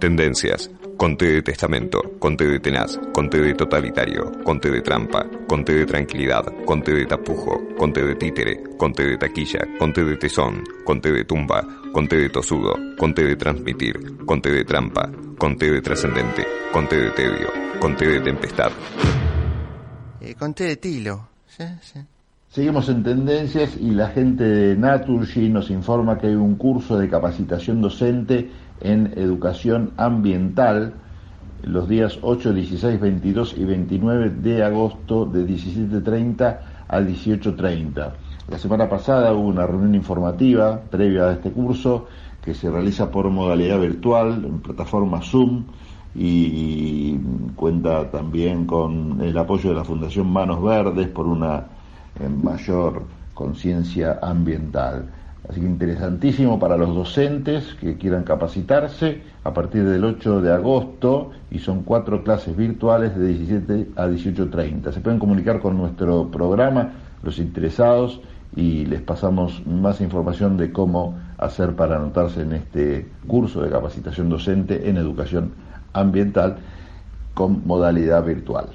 Tendencias. Conte de testamento, conte de tenaz, conte de totalitario, conte de trampa, conte de tranquilidad, conte de tapujo, conte de títere, conte de taquilla, conte de tesón, conte de tumba, conte de tosudo, conte de transmitir, conte de trampa, conte de trascendente, conte de tedio, conte de tempestad. Eh, conté de tilo. Sí, sí. Seguimos en tendencias y la gente de Naturgy nos informa que hay un curso de capacitación docente en educación ambiental los días 8, 16, 22 y 29 de agosto de 17.30 a 18.30. La semana pasada hubo una reunión informativa previa a este curso que se realiza por modalidad virtual en plataforma Zoom y cuenta también con el apoyo de la Fundación Manos Verdes por una eh, mayor conciencia ambiental. Así que interesantísimo para los docentes que quieran capacitarse a partir del 8 de agosto y son cuatro clases virtuales de 17 a 18.30. Se pueden comunicar con nuestro programa los interesados y les pasamos más información de cómo hacer para anotarse en este curso de capacitación docente en educación ambiental con modalidad virtual.